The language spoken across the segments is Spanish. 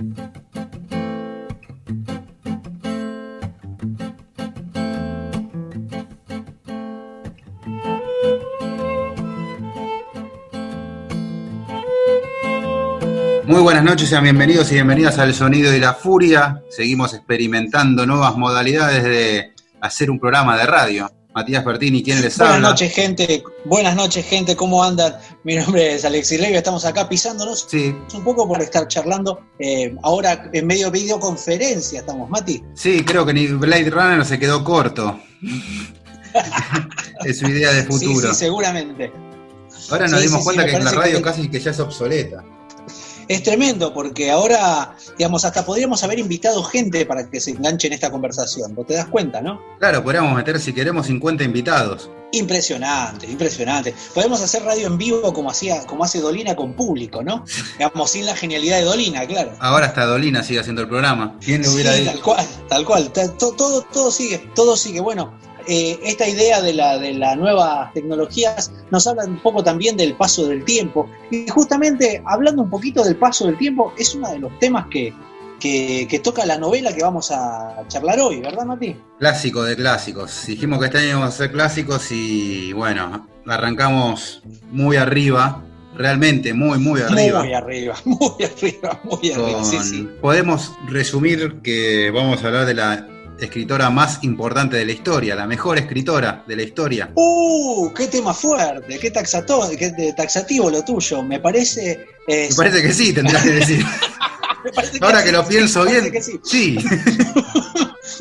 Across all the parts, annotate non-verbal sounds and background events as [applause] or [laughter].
Muy buenas noches, sean bienvenidos y bienvenidas al Sonido y la Furia. Seguimos experimentando nuevas modalidades de hacer un programa de radio. Matías Bertini, ¿quién les habla? Buenas noches, gente. Buenas noches, gente. ¿Cómo andan? Mi nombre es Alexis Levy. Estamos acá pisándonos Sí, un poco por estar charlando. eh, ahora en medio de videoconferencia estamos, Mati. sí, creo que ni Blade Runner se quedó corto. [laughs] es su idea de futuro. Sí, sí, seguramente. Ahora nos Sí, dimos cuenta que la radio que- casi que ya es obsoleta. Es tremendo porque ahora, digamos, hasta podríamos haber invitado gente para que se enganche en esta conversación. ¿Vos te das cuenta, no? Claro, podríamos meter si queremos 50 invitados. Impresionante, impresionante. Podemos hacer radio en vivo como hacía, como hace Dolina con público, ¿no? [laughs] Digamos, sin la genialidad de Dolina, claro. Ahora hasta Dolina sigue haciendo el programa. ¿Quién le hubiera Sí, dicho? tal cual, tal cual. Ta- to- Todo, todo sigue, todo sigue. Bueno, eh, esta idea de la de las nuevas tecnologías nos habla un poco también del paso del tiempo. Y justamente hablando un poquito del paso del tiempo, es uno de los temas que, que, que toca la novela que vamos a charlar hoy, ¿verdad, Mati? Clásico de clásicos. Dijimos que este año íbamos a hacer clásicos y bueno, arrancamos muy arriba, realmente muy, muy arriba. Muy arriba, muy arriba, muy arriba. Sí, Con- sí. Podemos resumir que vamos a hablar de la escritora más importante de la historia, la mejor escritora de la historia. ¡Uh! ¡Qué tema fuerte! ¡Qué, taxato, qué taxativo lo tuyo! Me parece. eh, Me parece que sí, tendrás que decir. [laughs] me parece Ahora sí, que lo pienso me bien, parece que sí. sí. [laughs]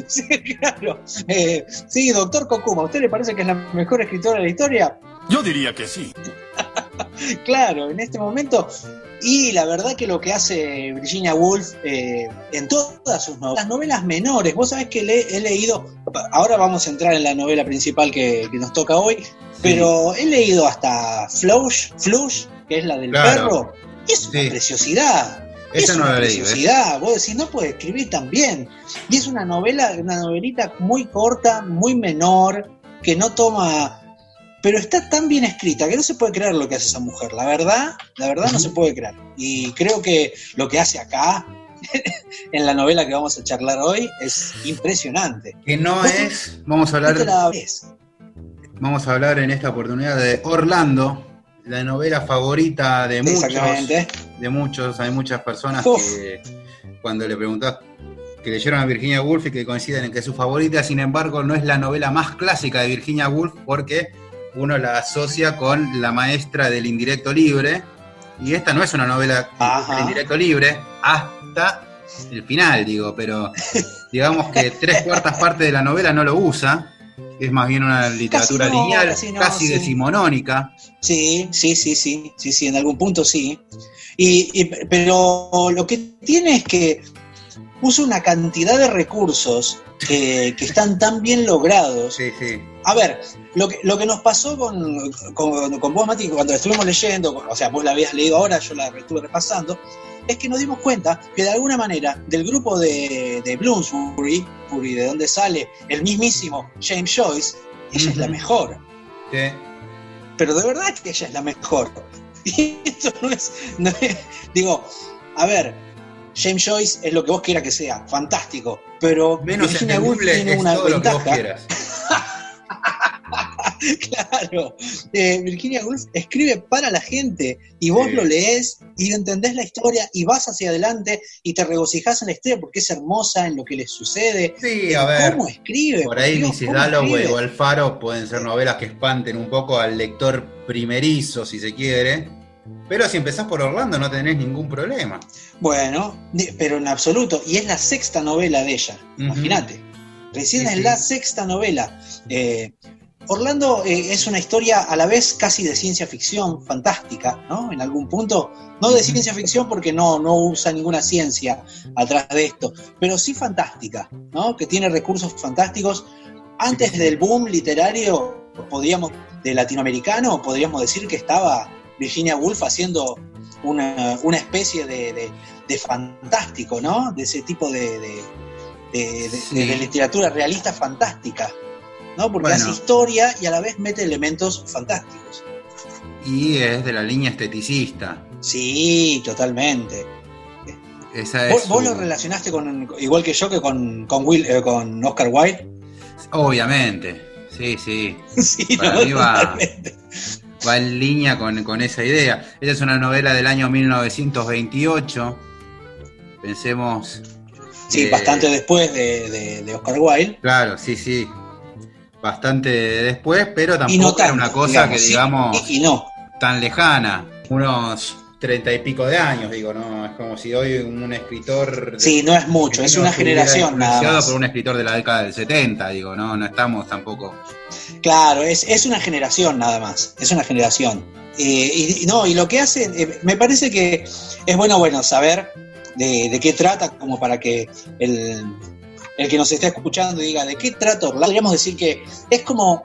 Sí, claro. Eh, sí, doctor Kokuma, ¿a usted le parece que es la mejor escritora de la historia? Yo diría que sí. [laughs] Claro, en este momento. Y la verdad que lo que hace Virginia Woolf eh, en todas sus novelas, las novelas menores, vos sabés que le, he leído, ahora vamos a entrar en la novela principal que, que nos toca hoy, pero he leído hasta Flush, Flush, que es la del Claro. perro, y es una Sí. preciosidad. Esa es no una la preciosidad. Vos decís, no puede escribir tan bien. Y es una novela, una novelita muy corta, muy menor, que no toma. Pero está tan bien escrita que no se puede creer lo que hace esa mujer. La verdad, la verdad no se puede creer. Y creo que lo que hace acá, [laughs] en la novela que vamos a charlar hoy, es impresionante. Que no es, vamos a ¿Vos te hablar, la vamos a hablar en esta oportunidad de Orlando, la novela favorita de muchos. Exactamente. de muchos, hay muchas personas Uf. que cuando le preguntás que leyeron a Virginia Woolf y que coinciden en que es su favorita, sin embargo no es la novela más clásica de Virginia Woolf porque uno la asocia con La maestra del indirecto libre y esta no es una novela Ajá. del indirecto libre hasta el final, digo, pero [laughs] digamos que tres cuartas partes de la novela no lo usa, es más bien una literatura Casi no, lineal, casi no, casi sí. decimonónica. Sí, sí, sí, sí, sí, sí, en algún punto sí. Y, y- pero lo que tiene es que usa una cantidad de recursos que, que están tan bien logrados. Sí, sí. A ver, lo que, lo que nos pasó con, con, con vos, Mati, cuando estuvimos leyendo, o sea, vos la habías leído ahora, yo la estuve repasando, es que nos dimos cuenta que de alguna manera del grupo de, de Bloomsbury, Bury, de donde sale el mismísimo James Joyce, ella es la mejor sí. pero de verdad que ella es la mejor. [laughs] Y esto no es, no es- digo, a ver, James Joyce es lo que vos quieras que sea, fantástico, pero Menos Virginia Woolf tiene es una todo lo que vos ventaja. [laughs] claro. Eh, Virginia Woolf escribe para la gente y vos Sí. lo lees y entendés la historia y vas hacia adelante y te regocijás en la historia porque es hermosa en lo que les sucede. Sí, a ver. ¿Cómo escribe? Por ahí Mrs. ¿cómo Dalloway o Alfaro pueden ser novelas que espanten un poco al lector primerizo, si se quiere. Pero si empezás por Orlando no tenés ningún problema. Bueno, pero en absoluto. Y es la sexta novela de ella. Ujú. Imagínate. Recién Sí, es sí. la sexta novela. Eh, Orlando eh, es una historia a la vez casi de ciencia ficción, fantástica, ¿no? En algún punto. No de ciencia ficción porque no, no usa ninguna ciencia atrás de esto, pero sí fantástica, ¿no? Que tiene recursos fantásticos. Antes del boom literario, podríamos, de latinoamericano, podríamos decir que estaba Virginia Woolf haciendo una, una especie de, de- de fantástico, ¿no? De ese tipo de, de- Sí. literatura realista fantástica, ¿no? Porque Bueno. hace historia y a la vez mete elementos fantásticos. Y es de la línea esteticista. Sí, totalmente. Esa es ¿Vos, lo relacionaste con, igual que yo, que con, con, Will, eh, con Oscar Wilde? Obviamente. Sí, sí. [laughs] sí, Para ¿no? mí va-. Va en línea con, con esa idea. Esa es una novela del año 1928. Pensemos. Sí, eh, bastante después de, de- de Oscar Wilde. Claro, sí, sí. Bastante después, pero tampoco era una cosa digamos, que digamos y no. tan lejana. Unos treinta y pico de años, digo, ¿no? Es como si hoy un escritor. de- Sí, no es mucho, es una generación nada más. por un escritor de la década del 70, digo, no, no estamos tampoco. Claro, es, es una generación nada más, es una generación. Eh, y, no, y lo que hace, eh, me parece que es bueno, bueno, saber de, de qué trata, como para que el, el que nos esté escuchando diga de qué trata. Podríamos decir que es como,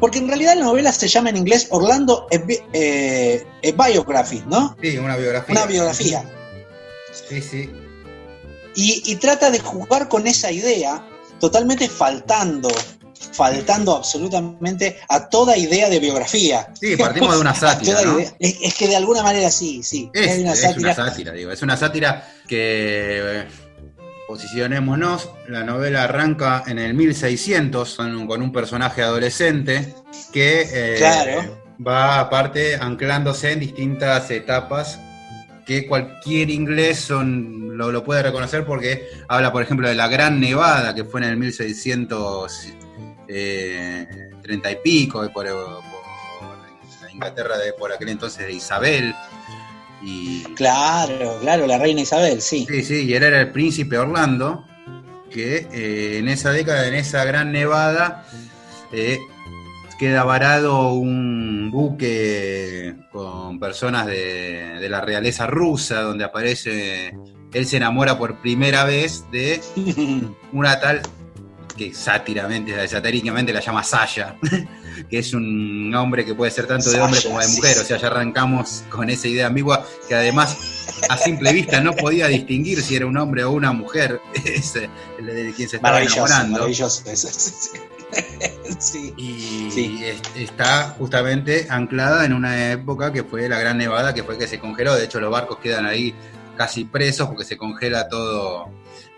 porque en realidad la novela se llama en inglés Orlando a, eh, a Biography, ¿no? Sí, una biografía. Una biografía. Sí, sí. Y, y trata de jugar con esa idea, totalmente faltando, faltando absolutamente a toda idea de biografía. Sí, partimos de una [laughs] sátira, ¿no? Es, es que de alguna manera sí, sí. Es, una es sátira. una sátira, digo. Es una sátira que, eh, posicionémonos, la novela arranca en el 1600 con un, personaje adolescente que eh, Claro. va aparte anclándose en distintas etapas que cualquier inglés son, lo, lo puede reconocer porque habla, por ejemplo, de la Gran Nevada, que fue en el 1630 y pico, por, por la Inglaterra de por aquel entonces de Isabel. Y, Claro, claro, la reina Isabel, sí. Sí, sí, y él era el príncipe Orlando, que eh, en esa década, en esa gran nevada, eh, queda varado un buque con personas de, de la realeza rusa, donde aparece, él se enamora por primera vez de [laughs] una tal que sátíramente, satíricamente la llama Saya, [laughs] que es un hombre que puede ser tanto de hombre como de mujer, sí. o sea, ya arrancamos con esa idea ambigua que además a simple vista no podía distinguir si era un hombre o una mujer, [laughs] ese, el de quien se estaba Maravilloso, enamorando. maravilloso. [laughs] sí. Y Sí. está justamente anclada en una época que fue la Gran Nevada, que fue que se congeló. De hecho, los barcos quedan ahí casi presos porque se congela todo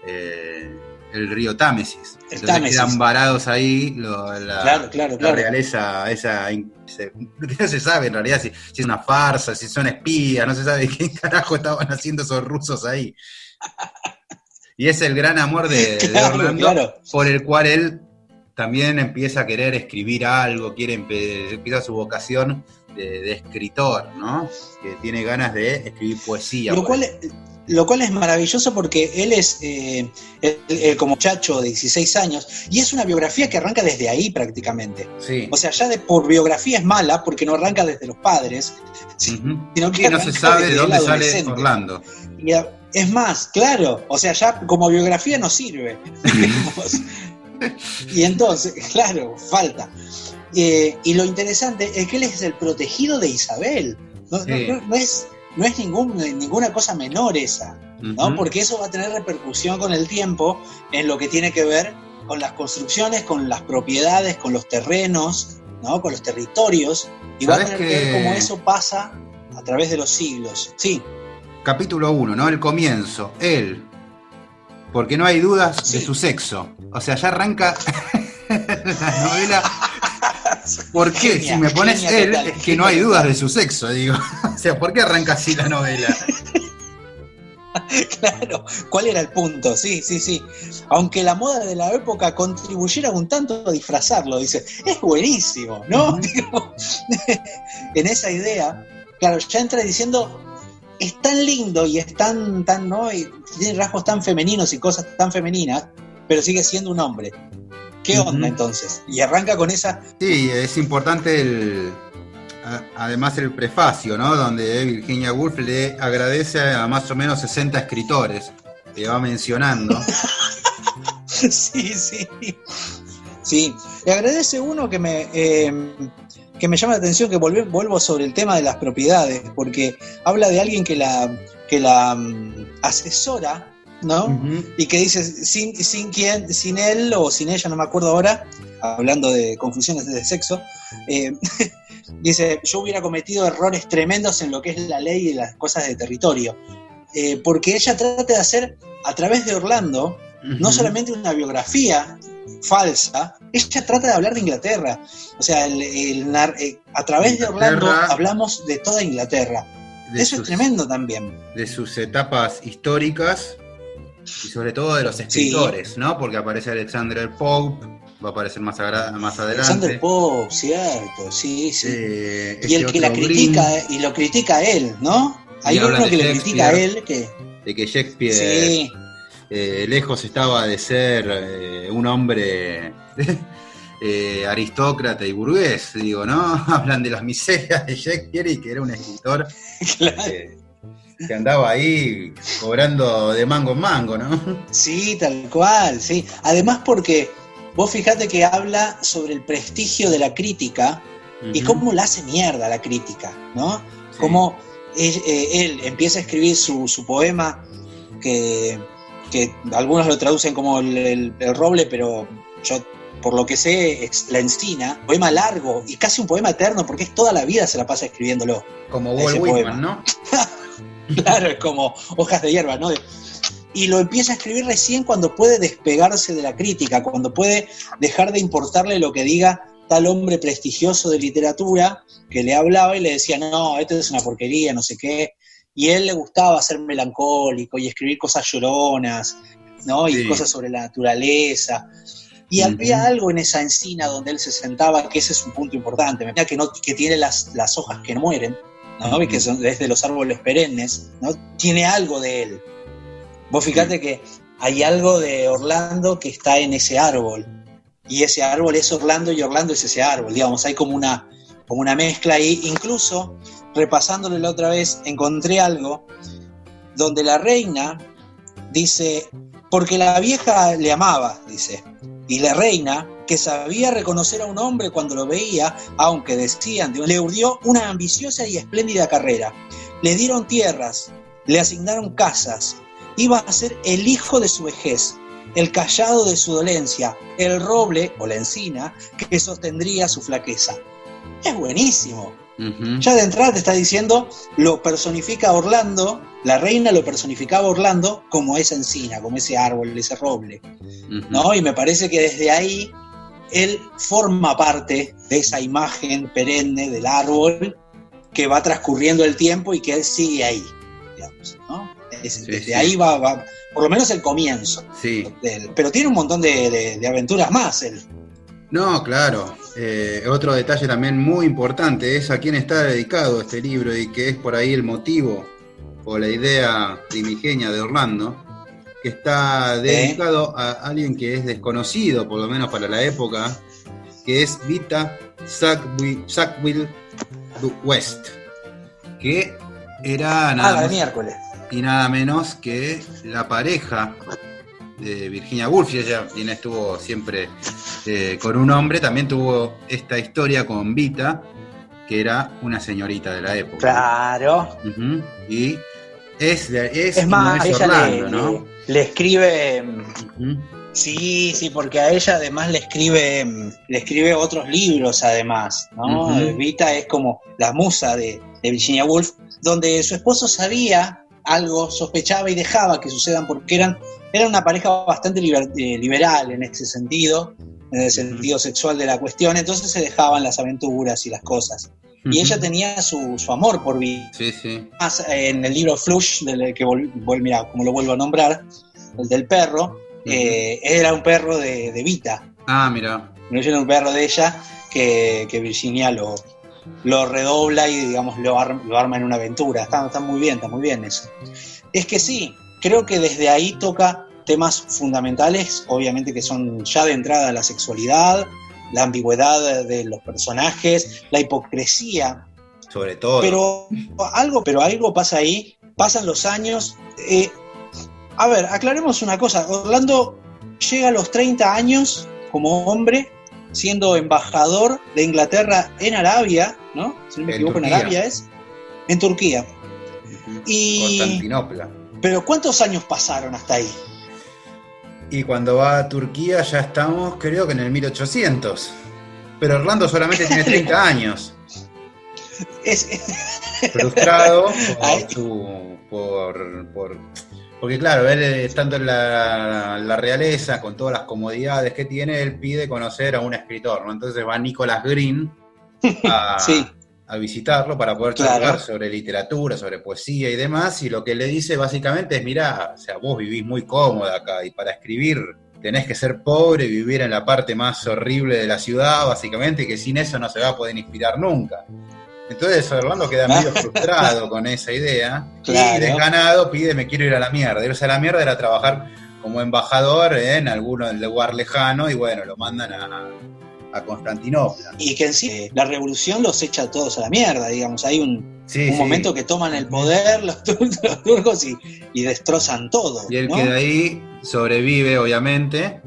eh, el río Támesis. El Entonces Támesis. quedan varados ahí lo- la, Claro, claro, la claro. realeza, esa. [laughs] no se sabe en realidad si, si es una farsa, si son espías, no se sabe [laughs] qué carajo estaban haciendo esos rusos ahí. Y es el gran amor de, [laughs] de Orlando por el cual él también empieza a querer escribir algo, quiere empieza su vocación de, de escritor, ¿no? Que tiene ganas de escribir poesía. Lo cual, lo cual es maravilloso porque él es eh, él- él como muchacho de 16 años y es una biografía que arranca desde ahí prácticamente. Sí. O sea, ya de por biografía es mala porque no arranca desde los padres, sino que Y no se sabe de dónde sale. Orlando. Y a- es más, claro, o sea, ya como biografía no sirve. [laughs] y entonces, claro, falta. Eh, y lo interesante es que él es el protegido de Isabel. No, no- Sí. no- no es, no es ningún- ninguna cosa menor esa, ¿no? Porque eso va a tener repercusión con el tiempo en lo que tiene que ver con las construcciones, con las propiedades, con los terrenos, ¿no? Con los territorios. Y va a ¿Sabés tener que ver cómo eso pasa a través de los siglos. Sí, Capítulo 1, ¿no? El comienzo. Él. Porque no hay dudas Sí. de su sexo. O sea, ya arranca la novela ¿Por qué? Genia, si me pones él, total, es que no hay dudas de su sexo, digo. [laughs] o sea, ¿por qué arranca así la novela? [laughs] Claro, ¿cuál era el punto? Sí, sí, sí. Aunque la moda de la época contribuyera un tanto a disfrazarlo, dice, es buenísimo, ¿no? [laughs] Digo, en esa idea, claro, ya entra diciendo, es tan lindo y es tan, tan, ¿no? Y tiene rasgos tan femeninos y cosas tan femeninas, pero sigue siendo un hombre. ¿Qué onda entonces? Y arranca con esa, Sí, es importante el. Además el prefacio, ¿no? Donde Virginia Woolf le agradece a más o menos 60 escritores que va mencionando. [laughs] Sí, sí. Sí. Le agradece uno que me, eh, que me llama la atención, que volve- vuelvo sobre el tema de las propiedades, porque habla de alguien que la, que la mm, asesora, ¿no? Y que dice, sin, sin, quién, sin él o sin ella, no me acuerdo ahora, hablando de confusiones de sexo, eh, [laughs] dice, yo hubiera cometido errores tremendos en lo que es la ley y las cosas de territorio. Eh, porque ella trata de hacer, a través de Orlando, no solamente una biografía falsa, ella trata de hablar de Inglaterra. O sea, el- eh, a través de Orlando hablamos de toda Inglaterra. de Eso sus, es tremendo también. de sus etapas históricas y sobre todo de los escritores, ¿no? Porque aparece Alexander Pope, va a aparecer más, adelante. Alexander Poe, cierto, sí, sí. Eh, y el este que la critica, Green, y lo critica a él, ¿no? Hay uno que le critica a él que. de que Shakespeare Sí, eh, lejos estaba de ser eh, un hombre [laughs] eh, aristócrata y burgués, digo, ¿no? [laughs] Hablan de las miserias de Shakespeare y que era un escritor [laughs] claro. Que andaba ahí cobrando de mango en mango, ¿no? Sí, tal cual, sí. Además porque vos fijate que habla sobre el prestigio de la crítica y cómo la hace mierda la crítica, ¿no? Sí. Cómo él, eh, él empieza a escribir su, su poema, que, que algunos lo traducen como el, el- el roble, pero yo, por lo que sé, es la encina, poema largo y casi un poema eterno, porque es toda la vida se la pasa escribiéndolo. Como Walt poema. Whitman, ¿no? [laughs] [laughs] Claro, es como hojas de hierba, ¿no? Y lo empieza a escribir recién cuando puede despegarse de la crítica, cuando puede dejar de importarle lo que diga tal hombre prestigioso de literatura que le hablaba y le decía, no, esto es una porquería, no sé qué. Y a él le gustaba ser melancólico y escribir cosas lloronas, ¿no? Y cosas sobre la naturaleza. Y había algo en esa encina donde él se sentaba, que ese es un punto importante, que, no, que tiene las, las hojas que no mueren, ¿no? Y que son desde los árboles perennes, ¿no? Tiene algo de él. Vos fíjate que hay algo de Orlando que está en ese árbol. Y ese árbol es Orlando y Orlando es ese árbol. Digamos, hay como una, como una mezcla ahí. Incluso, repasándolo la otra vez, encontré algo donde la reina dice, porque la vieja le amaba, dice. Y la reina, que sabía reconocer a un hombre cuando lo veía, aunque decían, le urdió una ambiciosa y espléndida carrera. Le dieron tierras, le asignaron casas, iba a ser el hijo de su vejez, el callado de su dolencia, el roble o la encina que sostendría su flaqueza. Es buenísimo. Ya de entrada te está diciendo, lo personifica Orlando, la reina lo personificaba Orlando como esa encina, como ese árbol, ese roble. ¿no? Y me parece que desde ahí él forma parte de esa imagen perenne del árbol que va transcurriendo el tiempo y que él sigue ahí, digamos, ¿no? Sí, desde sí. ahí va, va- por lo menos el comienzo. Sí. de él. Pero tiene un montón de, de- de aventuras más él. No, claro. Eh, otro detalle también muy importante es a quién está dedicado este libro y que es por ahí el motivo o la idea primigenia de Orlando, que está dedicado a alguien que es desconocido, por lo menos para la época, que es Vita Sackville, West, que era Ah, nada más miércoles. y nada menos que la pareja de Virginia Woolf, y ella quien estuvo siempre eh, con un hombre, también tuvo esta historia con Vita, que era una señorita de la época. Claro. Y es, es, más, es ella Orlando, le, ¿no? le- le escribe. Sí, sí, porque a ella además le escribe, le escribe otros libros además, ¿no? Vita es como la musa de, de Virginia Woolf, donde su esposo sabía algo sospechaba y dejaba que sucedan porque eran, eran una pareja bastante liber- eh, liberal en ese sentido, en el sentido sexual de la cuestión, entonces se dejaban las aventuras y las cosas. Y ella tenía su, su amor por Vita. Sí, sí. Más en el libro Flush, del que vol, vol- mira, como lo vuelvo a nombrar, el del perro, eh, era un perro de, de Vita, Ah, mira. no era un perro de ella que, que Virginia lo, lo redobla y digamos lo, ar- lo arma en una aventura. Está, está muy bien, está muy bien eso. Es que sí, creo que desde ahí toca temas fundamentales, obviamente que son ya de entrada la sexualidad, la ambigüedad de los personajes, la hipocresía Sobre todo. pero algo, pero algo pasa ahí, pasan los años. eh, a ver, aclaremos una cosa. Orlando llega a los 30 años como hombre, siendo embajador de Inglaterra en Arabia, ¿no? Si no me En equivoco, en Turquía. Arabia es. En Turquía. Y- Constantinopla. Pero ¿cuántos años pasaron hasta ahí? Y cuando va a Turquía ya estamos, creo que en el 1800. Pero Orlando solamente tiene [laughs] 30 años. Es, Frustrado [laughs] por, su- por, por- Porque claro, él eh, estando en la, la realeza, con todas las comodidades que tiene, él pide conocer a un escritor, ¿no? Entonces va Nicholas Green [laughs] a, Sí. A visitarlo para poder Claro. charlar sobre literatura, sobre poesía y demás, y lo que le dice básicamente es, mirá, o sea, vos vivís muy cómoda acá, y para escribir tenés que ser pobre, vivir en la parte más horrible de la ciudad, básicamente, y que sin eso no se va a poder inspirar nunca. Entonces Orlando queda medio [laughs] frustrado con esa idea, y Claro. desganado pide, me quiero ir a la mierda. Irse a la mierda era trabajar como embajador en algún lugar lejano, y bueno, lo mandan a, a Constantinopla. y que en sí la revolución los echa a todos a la mierda, digamos. Hay un, Sí, un sí. momento que toman el poder los, [laughs] tur- los turcos y, y destrozan todo. Y él ¿no? queda ahí, sobrevive obviamente,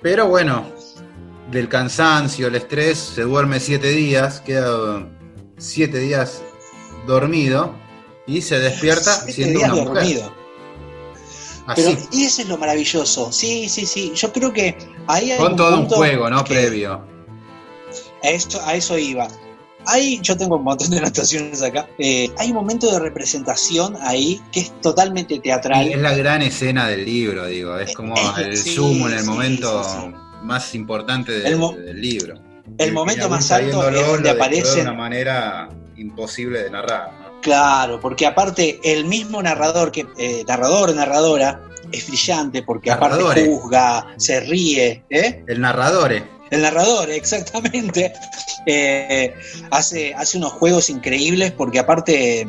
pero bueno, del cansancio, el estrés, se duerme siete días, queda siete días dormido y se despierta Siete siendo días una mujer. dormido. Pero, y eso es lo maravilloso. Sí, sí, sí. Yo creo que ahí hay con todo un juego, ¿no? que- Previo. A eso, a eso iba. Ahí yo tengo un montón de anotaciones acá. Eh, hay un momento de representación ahí que es totalmente teatral. Y es la gran escena del libro, digo, es como Eh, el sí, sumo en el sí, momento sí, más importante de- El mo- del libro. el momento más alto es donde aparecen- de una manera imposible de narrar. ¿no? Claro, porque aparte el mismo narrador, que eh, narrador o narradora, es brillante porque aparte juzga, se ríe, ¿eh? El narrador, eh, El narrador, exactamente. [laughs] Eh, hace, hace unos juegos increíbles porque aparte, eh,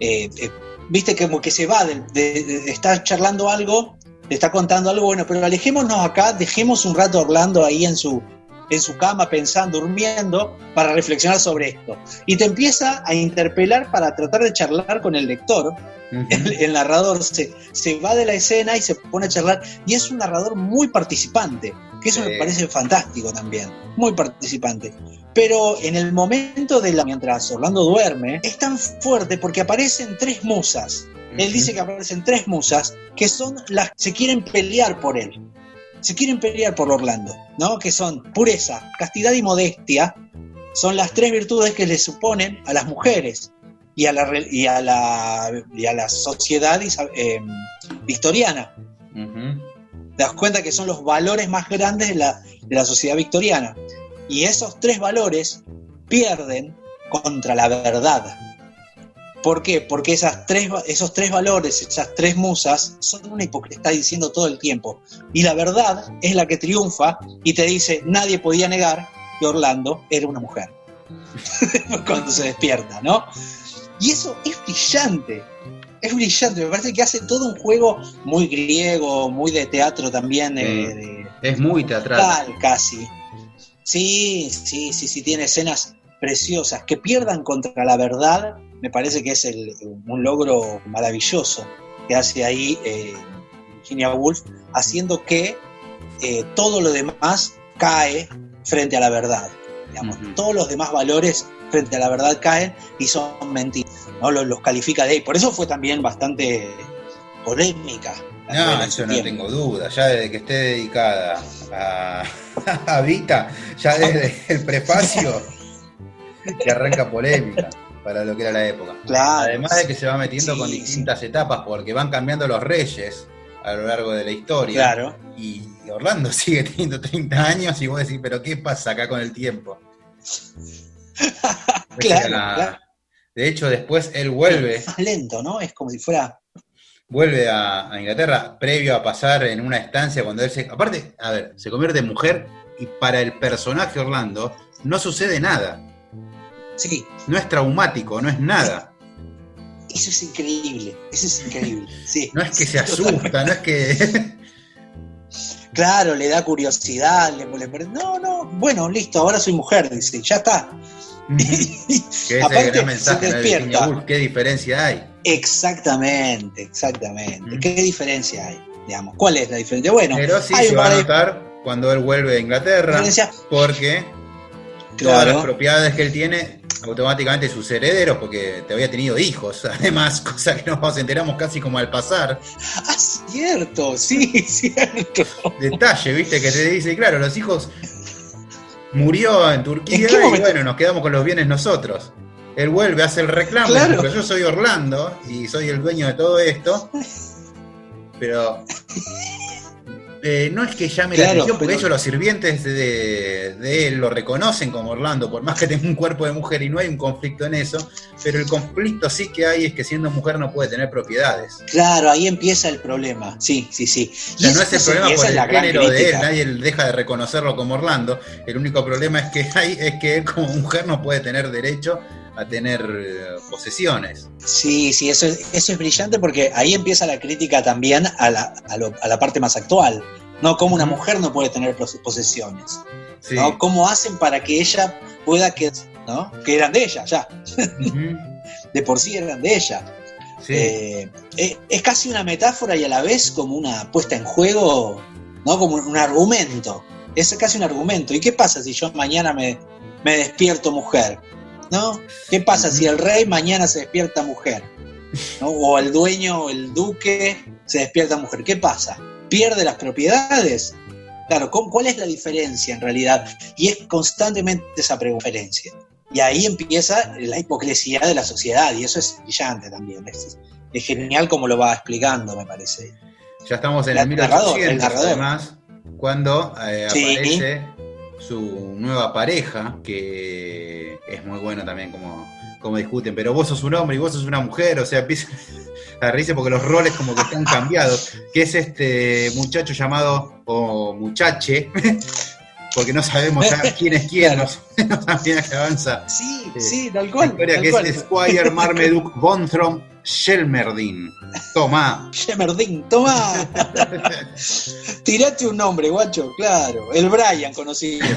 eh, viste como que se va, de, de- de estar charlando algo, le está contando algo, bueno, pero alejémonos acá, dejemos un rato a Orlando ahí en su, en su cama pensando, durmiendo, para reflexionar sobre esto. Y te empieza a interpelar para tratar de charlar con el lector. El, el narrador se, se va de la escena y se pone a charlar. Y es un narrador muy participante, que eso Sí. me parece fantástico también. Muy participante. Pero en el momento de la. mientras Orlando duerme, es tan fuerte porque aparecen tres musas. Él dice que aparecen tres musas que son las que se quieren pelear por él. Se quieren pelear por Orlando, ¿no? Que son pureza, castidad y modestia. Son las tres virtudes que le suponen a las mujeres y a la, y a la, y a la sociedad eh, victoriana. Te das cuenta que son los valores más grandes de la, sociedad victoriana. Y esos tres valores pierden contra la verdad. ¿Por qué? Porque esos tres valores, esas tres musas, son una hipocresía, diciendo todo el tiempo. Y la verdad es la que triunfa y te dice, nadie podía negar que Orlando era una mujer. [laughs] Cuando se despierta, ¿no? Y eso es brillante. Es brillante, me parece que hace todo un juego muy griego, muy de teatro también, eh, de, Es muy teatral. tal casi. Sí, sí, sí, sí, tiene escenas preciosas. Que pierdan contra la verdad, me parece que es el- un logro maravilloso que hace ahí eh, Virginia Woolf, haciendo que eh, todo lo demás cae frente a la verdad. Digamos. Todos los demás valores frente a la verdad caen y son mentiras. ¿no? Los, los califica de ahí. Por eso fue también bastante polémica. No, eso no tiempo. tengo duda. Ya desde que esté dedicada a, [laughs] a Vita, ya desde el prefacio, [laughs] que arranca polémica. para lo que era la época. Claro. Además de que se va metiendo Sí, con sí. distintas etapas, porque van cambiando los reyes a lo largo de la historia. Claro. Y Orlando [laughs] sigue teniendo 30 años y vos decís, pero ¿qué pasa acá con el tiempo? [laughs] Claro, La- claro. De hecho, después él vuelve, Más lento, ¿no? Es como si fuera. vuelve a, a Inglaterra previo a pasar en una estancia cuando él se... Aparte, a ver, se convierte en mujer y para el personaje Orlando no sucede nada. Sí, No es traumático, no es nada. eso es increíble. Eso es increíble. Sí. No es que se [laughs] Totalmente. asusta, no es que... [laughs] Claro, le da curiosidad. Le, le- no, no. Bueno, listo, ahora soy mujer, dice. Ya está. [laughs] que Aparte, mensaje se de despierta. ¿qué diferencia hay? Exactamente, exactamente. Mm. ¿Qué diferencia hay? Digamos, ¿cuál es la diferencia? Bueno, Pero sí hay se va a notar cuando él vuelve a Inglaterra, porque todas las propiedades que él tiene, automáticamente sus herederos, porque te había tenido hijos, [laughs] además, cosa que nos enteramos casi como al pasar. Ah, cierto, sí, [laughs] cierto. Detalle, viste, que te dice, claro, los hijos murió en Turquía ¿En qué y bueno, nos quedamos con los bienes nosotros. Él vuelve, hace el reclamo, Claro. pero yo soy Orlando y soy el dueño de todo esto. [laughs] Pero eh, no es que llame la Claro, atención, porque pero- ellos los sirvientes de, de él lo reconocen como Orlando, por más que tenga un cuerpo de mujer y no hay un conflicto en eso, pero el conflicto sí que hay es que siendo mujer no puede tener propiedades. Claro, ahí empieza el problema. Sí, sí, sí. O sea, no es el problema por el la género de él, nadie deja de reconocerlo como Orlando. El único problema es que hay es que él como mujer no puede tener derecho a tener eh, posesiones. Sí, sí, eso es, eso es brillante porque ahí empieza la crítica también a la, a lo- a la parte más actual. ¿no? Cómo una mujer no puede tener pos- posesiones. Sí. ¿no? ¿Cómo hacen para que ella pueda que, ¿no? que eran de ella ya? [laughs] De por sí eran de ella. Sí. Eh, eh, es casi una metáfora y a la vez como una puesta en juego, ¿no? Como un argumento. Es casi un argumento. ¿Y qué pasa si yo mañana me, me despierto mujer? ¿No? ¿Qué pasa si el rey mañana se despierta mujer? ¿No? O el dueño o el duque se despierta mujer. ¿Qué pasa? ¿Pierde las propiedades? Claro, ¿cómo- ¿cuál es la diferencia en realidad? Y es constantemente esa diferencia. Y ahí empieza la hipocresía de la sociedad, y eso es brillante también. Es, es genial como lo va explicando, me parece. Ya estamos en La- el narrador, 1800 el narrador. además, cuando eh, Sí. aparece su nueva pareja, que es muy bueno también como, como discuten, pero vos sos un hombre y vos sos una mujer, o sea, empieza [laughs] a reírse porque los roles como que están cambiados, que es este muchacho llamado, o muchache, [laughs] porque no sabemos ya [laughs] quién es quién, no sabemos también que avanza. Sí, Sí. sí, tal La cual. historia tal que cual. es Squire Marmaduke Bonthrom Shelmerdin. Toma. Shemerdin, toma. [laughs] Tirate un nombre, guacho, claro. El Brian conocido. [laughs]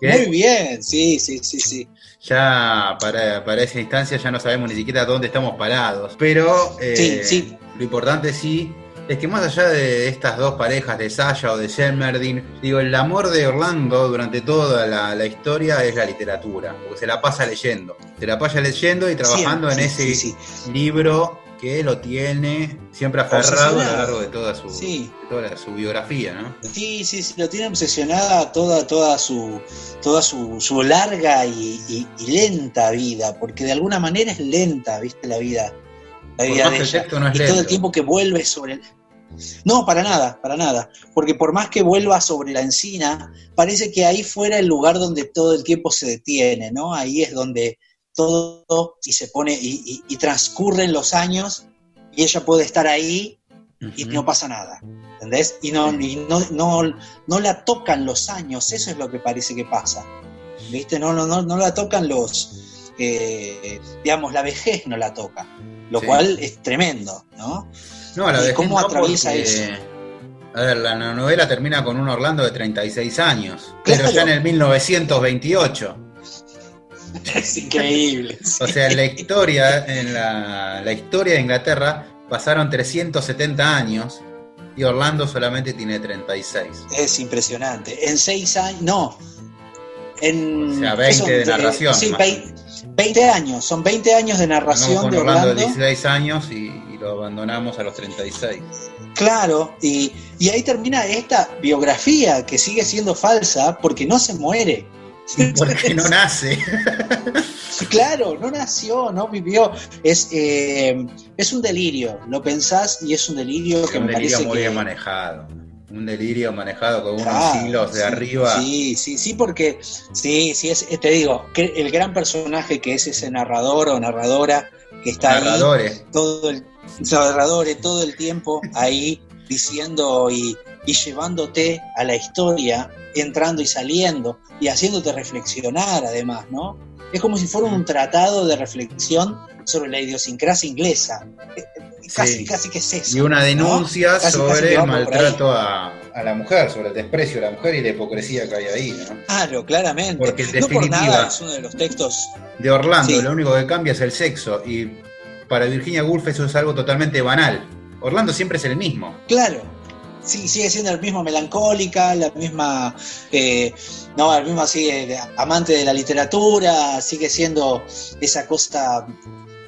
¿Qué? Muy bien, sí, sí, sí, sí. ya para, para esa instancia ya no sabemos ni siquiera dónde estamos parados. Pero eh, Sí, sí. lo importante sí es que más allá de estas dos parejas de Sasha o de Shelmerdin, digo, el amor de Orlando durante toda la, la historia es la literatura, porque se la pasa leyendo. Se la pasa leyendo y trabajando Siempre, en sí, ese sí, sí. libro que lo tiene siempre aferrado a lo largo de toda su, Sí. de toda su biografía, ¿no? Sí, sí, sí, lo tiene obsesionada toda, toda su, toda su, su larga y, y- y lenta vida, porque de alguna manera es lenta, viste, la vida. La de ella. no es y todo el tiempo que vuelve sobre el... No, para nada, para nada. Porque por más que vuelva sobre la encina, parece que ahí fuera el lugar donde todo el tiempo se detiene, ¿no? Ahí es donde todo y se pone y, y- y transcurren los años y ella puede estar ahí y no pasa nada. ¿Entendés? Y no, y no, no, no la tocan los años, eso es lo que parece que pasa. ¿Viste? No, no, no, no la tocan los, eh, digamos, la vejez no la toca, lo Sí. cual es tremendo, ¿no? No, la ¿Y vejez cómo atraviesa porque, eso? A ver, la novela termina con un Orlando de 36 años, Claro. pero ya en el 1928. Es increíble. [laughs] O sea, en la historia, en la, la historia de Inglaterra pasaron 370 años y Orlando solamente tiene 36. Es impresionante. En seis años, no. En, O sea, ¿qué 20 son? de narración, Sí, más. 20, 20 años. Son 20 años de narración de Orlando de Orlando. 16 años y, y lo abandonamos a los 36. Claro, y, y ahí termina esta biografía que sigue siendo falsa porque no se muere. Porque no [laughs] nace. claro, no nació, no vivió. Es, eh, es un delirio, lo pensás y es un delirio que un me delirio parece muy que... bien manejado. Un delirio manejado con unos Claro, hilos de sí, arriba. Sí, sí, sí, porque sí, sí, es, te digo, que el gran personaje que es ese narrador o narradora que está ahí todo el narradores todo el tiempo ahí diciendo y, y llevándote a la historia, entrando y saliendo y haciéndote reflexionar además, ¿no? Es como si fuera un tratado de reflexión sobre la idiosincrasia inglesa. Casi, Sí. casi que es eso. Y una denuncia casi sobre el maltrato a, a la mujer, sobre el desprecio a la mujer y la hipocresía que hay ahí, ¿no? Claro, claramente. Porque en no por definitiva- nada es uno de los textos De Orlando, Sí. lo único que cambia es el sexo. Y para Virginia Woolf eso es algo totalmente banal. Orlando siempre es el mismo. Claro, sí, sigue siendo la misma melancólica, la misma, eh, no, la misma así, eh, amante de la literatura, sigue siendo esa cosa,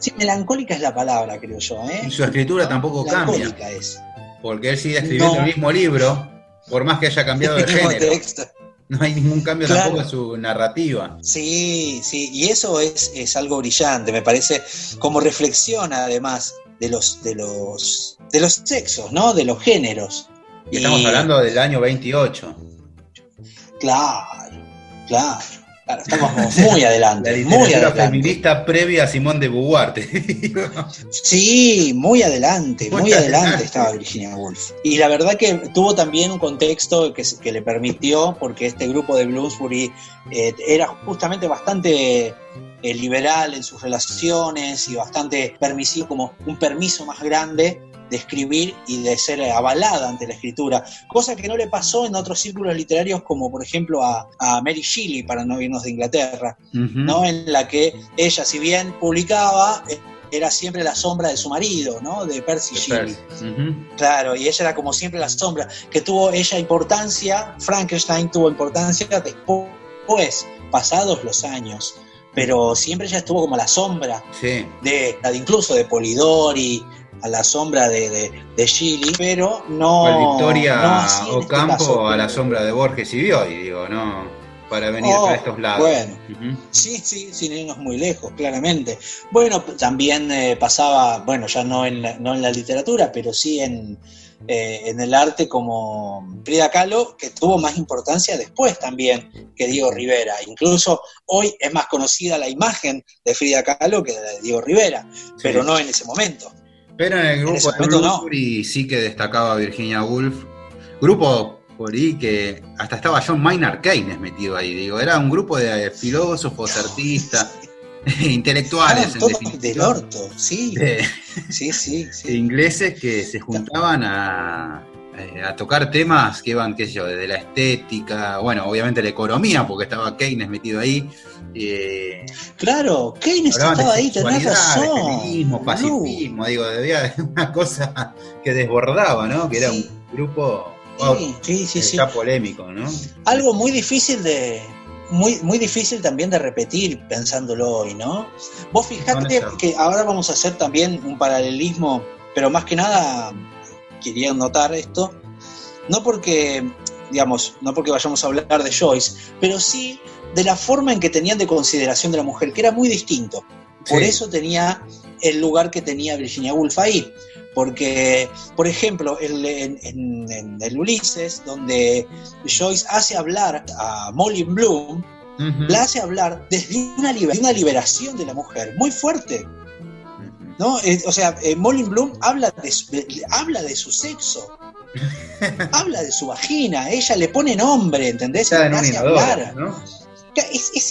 sí, melancólica es la palabra, creo yo, ¿eh? Y su escritura tampoco cambia. Melancólica es. Porque él sigue escribiendo No. el mismo libro, por más que haya cambiado de El [laughs] mismo género. texto. No hay ningún cambio Claro. tampoco en su narrativa. Sí, sí, y eso es, es algo brillante, me parece, como reflexiona además de los, de los, de los sexos, ¿no? De los géneros. Y estamos Y- hablando del año 28. Claro, claro, claro, estamos muy [laughs] La adelante, muy literatura adelante. feminista previa a Simón de Beauvoir. Sí, muy adelante, Muy muy adelante adelante. estaba Virginia Woolf. Y la verdad que tuvo también un contexto que, que le permitió, porque este grupo de Bloomsbury eh, era justamente bastante eh, liberal en sus relaciones y bastante permisivo, como un permiso más grande de escribir y de ser avalada ante la escritura, cosa que no le pasó en otros círculos literarios como por ejemplo a, a Mary Shelley, para no irnos de Inglaterra. ¿no? En la que ella, si bien publicaba, eh, era siempre la sombra de su marido, ¿no? De Percy Shelley. Claro, y ella era como siempre la sombra, que tuvo ella importancia, Frankenstein tuvo importancia después, pasados los años, pero siempre ella estuvo como la sombra Sí. de incluso de Polidori, a la sombra de, de, de Shelley, pero no. Victoria no así este Ocampo caso. a la sombra de Borges y Bioy, digo, no, para venir Oh, para estos lados. bueno. Sí, sí, sin irnos muy lejos, claramente. Bueno, también eh, pasaba, bueno, ya no en la, no en la literatura, pero sí en, eh, en el arte como Frida Kahlo, que tuvo más importancia después también que Diego Rivera. Incluso hoy es más conocida la imagen de Frida Kahlo que la de Diego Rivera, pero no en ese momento. Pero en el grupo de momento no. Sí que destacaba Virginia Woolf. Grupo por ahí que hasta estaba John Maynard Keynes metido ahí, digo, era un grupo de filósofos, artistas, [laughs] intelectuales en del orto, sí, de- sí, sí, de sí. ingleses que se juntaban a, eh, a tocar temas que iban, qué sé yo, desde la estética, bueno, obviamente la economía, porque estaba Keynes metido ahí. eh, Claro, Keynes estaba ahí, tenés razón. feminismo, pacifismo, digo, debía [laughs] una cosa que desbordaba, ¿no? Que era Sí. un grupo wow, Sí, sí, ya polémico, ¿no? algo muy difícil de muy muy difícil también de repetir pensándolo hoy, ¿no? Vos fijate que ahora vamos a hacer también un paralelismo, pero más que nada quería notar esto, no porque digamos, no porque vayamos a hablar de Joyce, pero sí de la forma en que tenían de consideración de la mujer, que era muy distinto. Por Sí. eso tenía el lugar que tenía Virginia Woolf ahí. Porque, por ejemplo, el- en, en- en el Ulises, donde Joyce hace hablar a Molly Bloom, la hace hablar desde una, liber- una liberación de la mujer muy fuerte. ¿No? Eh, o sea, eh, Molly Bloom habla de, su- de- habla de su sexo, [laughs] habla de su vagina, ella le pone nombre, ¿entendés? Está en hace hablar. ¿no? Es, es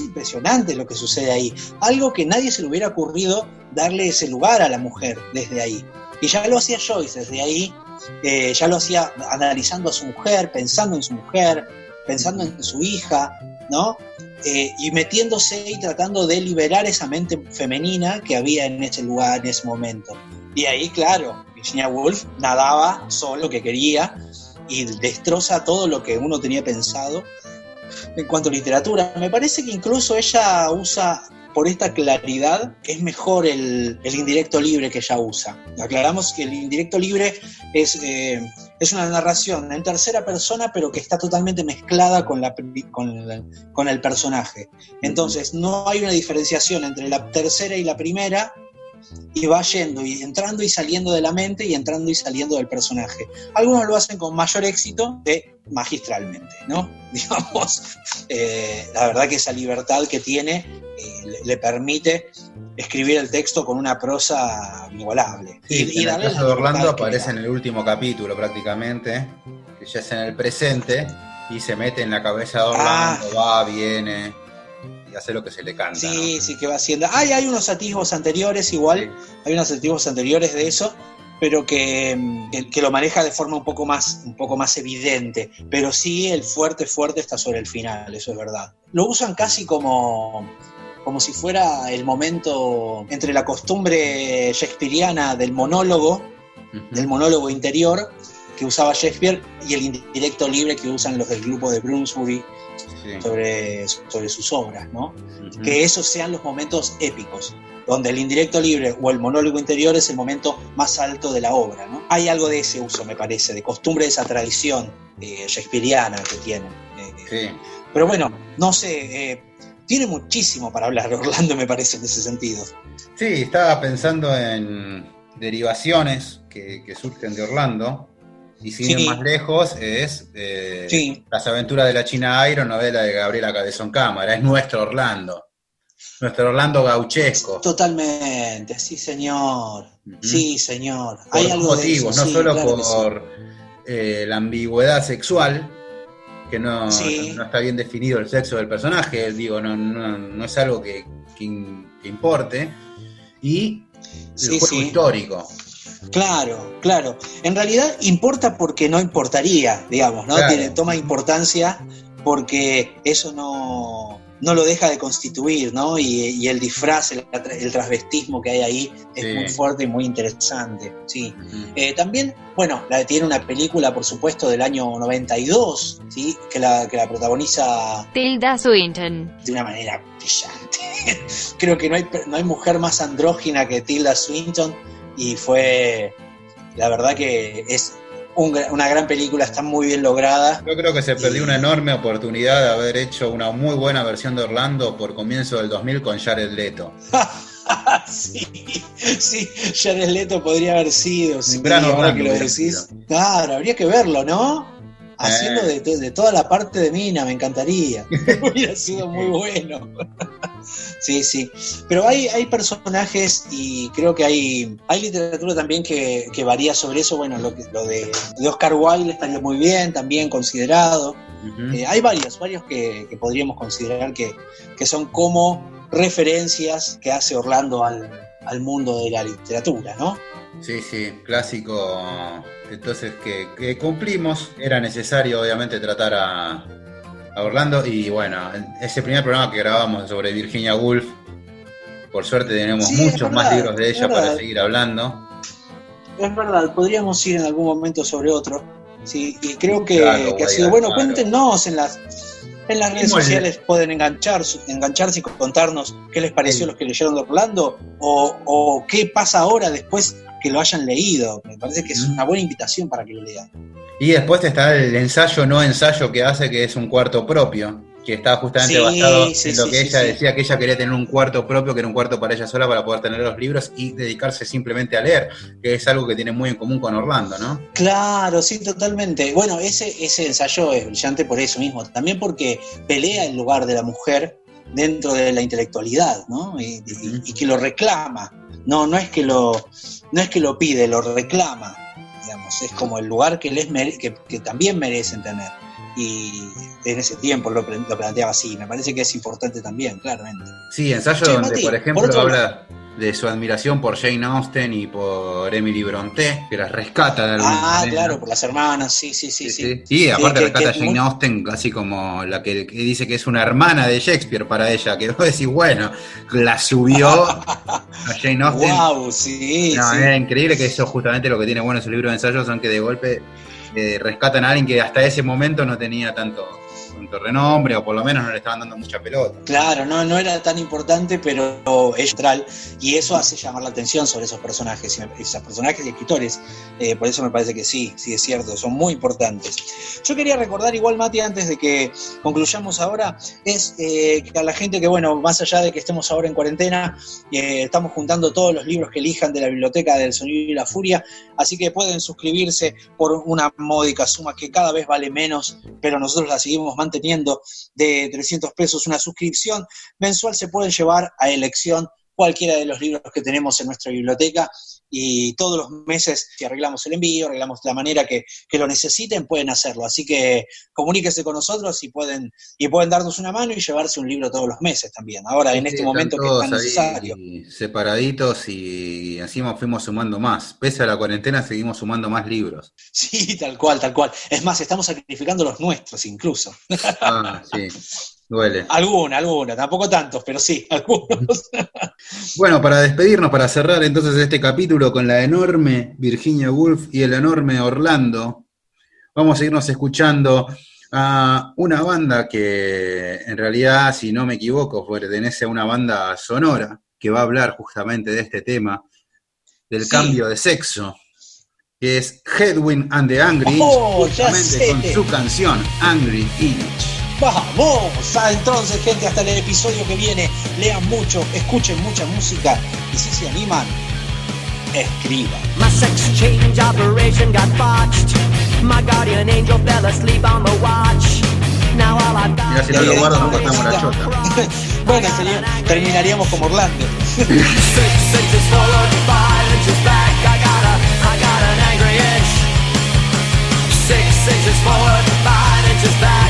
impresionante lo que sucede ahí. Algo que nadie se le hubiera ocurrido darle ese lugar a la mujer desde ahí. Y ya lo hacía Joyce desde ahí, eh, ya lo hacía analizando a su mujer, pensando en su mujer, pensando en su hija, ¿no? Eh, y metiéndose y tratando de liberar esa mente femenina que había en ese lugar, en ese momento. Y ahí, claro, Virginia Woolf nadaba solo lo que quería y destroza todo lo que uno tenía pensado en cuanto a literatura. Me parece que incluso ella usa por esta claridad, es mejor el, indirecto libre que ella usa. Aclaramos que el indirecto libre es, eh, es una narración en tercera persona, pero que está totalmente mezclada con, la, con, la- con el personaje. Entonces, no hay una diferenciación entre la tercera y la primera, y va yendo y entrando y saliendo de la mente y entrando y saliendo del personaje. Algunos lo hacen con mayor éxito que magistralmente, ¿no? [laughs] Digamos, eh, la verdad que esa libertad que tiene eh, le, le permite escribir el texto con una prosa inigualable. Sí, en el caso de Orlando aparece en el último capítulo prácticamente, que ya es en el presente, y se mete en la cabeza de Orlando, va, viene, y hace lo que se le canta. Sí, sí, que va haciendo. Hay, hay unos atisbos anteriores igual, hay unos atisbos anteriores de eso, pero que, que- que lo maneja de forma un poco más, un poco más evidente. Pero sí, el fuerte, fuerte está sobre el final, eso es verdad. Lo usan casi como, como si fuera el momento entre la costumbre shakespeariana del monólogo, del monólogo interior que usaba Shakespeare y el indirecto libre que usan los del grupo de Bloomsbury Sí. sobre, sobre sus obras, ¿no? Que esos sean los momentos épicos, donde el indirecto libre o el monólogo interior es el momento más alto de la obra. ¿no? Hay algo de ese uso, me parece, de costumbre de esa tradición eh, shakespeariana que tienen. Eh, Sí. Pero bueno, no sé, eh, tiene muchísimo para hablar de [laughs] Orlando, me parece, en ese sentido. Sí, estaba pensando en derivaciones que, que surgen de Orlando. Y sin Sí. ir más lejos, es eh, Sí. Las aventuras de la China Iron, novela de Gabriela Cabezón Cámara. Es nuestro Orlando. Nuestro Orlando gauchesco. Totalmente, sí, señor. Sí, señor. Por Hay dos algo de motivos, eso, no sí, solo claro por eh, la ambigüedad sexual, que no, no está bien definido el sexo del personaje, digo, no, no, no es algo que, que in- que importe, y el juego sí. histórico. Claro, claro. En realidad importa porque no importaría, digamos, ¿no? Claro. Tiene, toma importancia porque eso no, no lo deja de constituir, ¿no? Y, y el disfraz, el, el transvestismo que hay ahí es Sí. muy fuerte y muy interesante, sí. Eh, también, bueno, la, tiene una película, por supuesto, del año 92, ¿sí? Que la, que la protagoniza Tilda Swinton. de una manera brillante. [laughs] Creo que no hay, no hay mujer más andrógina que Tilda Swinton y fue, la verdad que es un una gran película, está muy bien lograda. Yo creo que se perdió Y- una enorme oportunidad de haber hecho una muy buena versión de Orlando por comienzo del 2000 con Jared Leto. [laughs] sí, sí, Jared Leto podría haber sido, sí, gran Orlando que lo hubiera decís. sido. Claro, habría que verlo, ¿no? Haciendo de, to- de toda la parte de Mina, me encantaría. [laughs] [laughs] Hubiera sido muy bueno. [laughs] Sí, sí. Pero hay, hay personajes y creo que hay, hay literatura también que, que varía sobre eso. Bueno, lo, que, lo de, de Oscar Wilde estaría muy bien, también considerado. Eh, hay varios, varios que, que podríamos considerar que, que son como referencias que hace Orlando al, al mundo de la literatura, ¿no? Sí, sí, clásico. Entonces que, que cumplimos. Era necesario, obviamente, tratar a, a Orlando. Y bueno, ese primer programa que grabamos sobre Virginia Woolf, por suerte tenemos Sí, muchos más libros de ella para seguir hablando. Es verdad, podríamos ir en algún momento sobre otro. Sí, y creo que, Claro, que ha sido bueno. claro. Cuéntenos en las en las redes sociales pueden enganchar, engancharse y contarnos qué les pareció Sí. los que leyeron de Orlando o, o qué pasa ahora después que lo hayan leído. Me parece que es Ujú. una buena invitación para que lo lean. Y después está el ensayo no ensayo que hace, que es un cuarto propio, que está justamente Sí, basado sí, en lo sí, que ella decía, que ella quería tener un cuarto propio, que era un cuarto para ella sola, para poder tener los libros y dedicarse simplemente a leer, que es algo que tiene muy en común con Orlando, ¿no? Claro, sí, totalmente. Bueno, ese, ese ensayo es brillante por eso mismo, también porque pelea el lugar de la mujer dentro de la intelectualidad, ¿no? Y, y- Ujú. y que lo reclama. No, no es que lo, no es que lo pide, lo reclama. Digamos, es como el lugar que les mere- que, que también merecen tener. Y en ese tiempo lo, planteaba así. Me parece que es importante también, claramente. Sí, ensayo Che, donde, Mati, por ejemplo, por habla de su admiración por Jane Austen y por Emily Brontë, que las rescata de alguna Ah, manera. claro, por las hermanas, sí, sí, sí, sí. Y aparte que- rescata a Jane muy- Austen casi como la que, que dice que es una hermana de Shakespeare para ella, que [laughs] vos decís, bueno, la subió a Jane Austen. [laughs] Wow, sí, No, sí. es increíble que eso justamente lo que tiene bueno su libro de ensayos son que de golpe eh, rescatan a alguien que hasta ese momento no tenía tanto, tanto renombre, o por lo menos no le estaban dando mucha pelota. Claro, no, no era tan importante, pero es central, y eso hace llamar la atención sobre esos personajes, esos personajes y escritores. Eh, por eso me parece que sí, sí es cierto, son muy importantes. Yo quería recordar igual, Mati, antes de que concluyamos ahora, es eh, que a la gente que, bueno, más allá de que estemos ahora en cuarentena, eh, estamos juntando todos los libros que elijan de la biblioteca del Sonido y la Furia, así que pueden suscribirse por una módica suma que cada vez vale menos, pero nosotros la seguimos manteniendo de 300 pesos una suscripción mensual se pueden llevar a elección cualquiera de los libros que tenemos en nuestra biblioteca y todos los meses, si arreglamos el envío, arreglamos la manera que, lo necesiten, pueden hacerlo. Así que comuníquese con nosotros y pueden, y pueden darnos una mano y llevarse un libro todos los meses también. Ahora, en este momento que es tan necesario. Separaditos y encima fuimos sumando más. Pese a la cuarentena, seguimos sumando más libros. Sí, tal cual, tal cual. Es más, estamos sacrificando los nuestros incluso. Ah, sí. [laughs] Duele. Alguna, alguna, tampoco tantos, pero sí, [laughs] algunos. bueno, para despedirnos, para cerrar entonces este capítulo con la enorme Virginia Woolf y el enorme Orlando, vamos a irnos escuchando a una banda que en realidad, si no me equivoco, pertenece a una banda sonora que va a hablar justamente de este tema, del cambio de sexo, que es Headwind and the Angry, oh, justamente con su canción Angry Image. Vamos, ah, entonces gente, hasta el episodio que viene, lean mucho, escuchen mucha música y si se animan, escriban. My sex change operation got botched. My guardian angel fell asleep on the watch. Now all I've got Mira, si no lo guardo, nos cortamos la chota. [laughs] bueno, sería, terminaríamos como Orlando. Six inches forward, five inches back. I got a, I got an angry itch. Six inches forward, five inches back.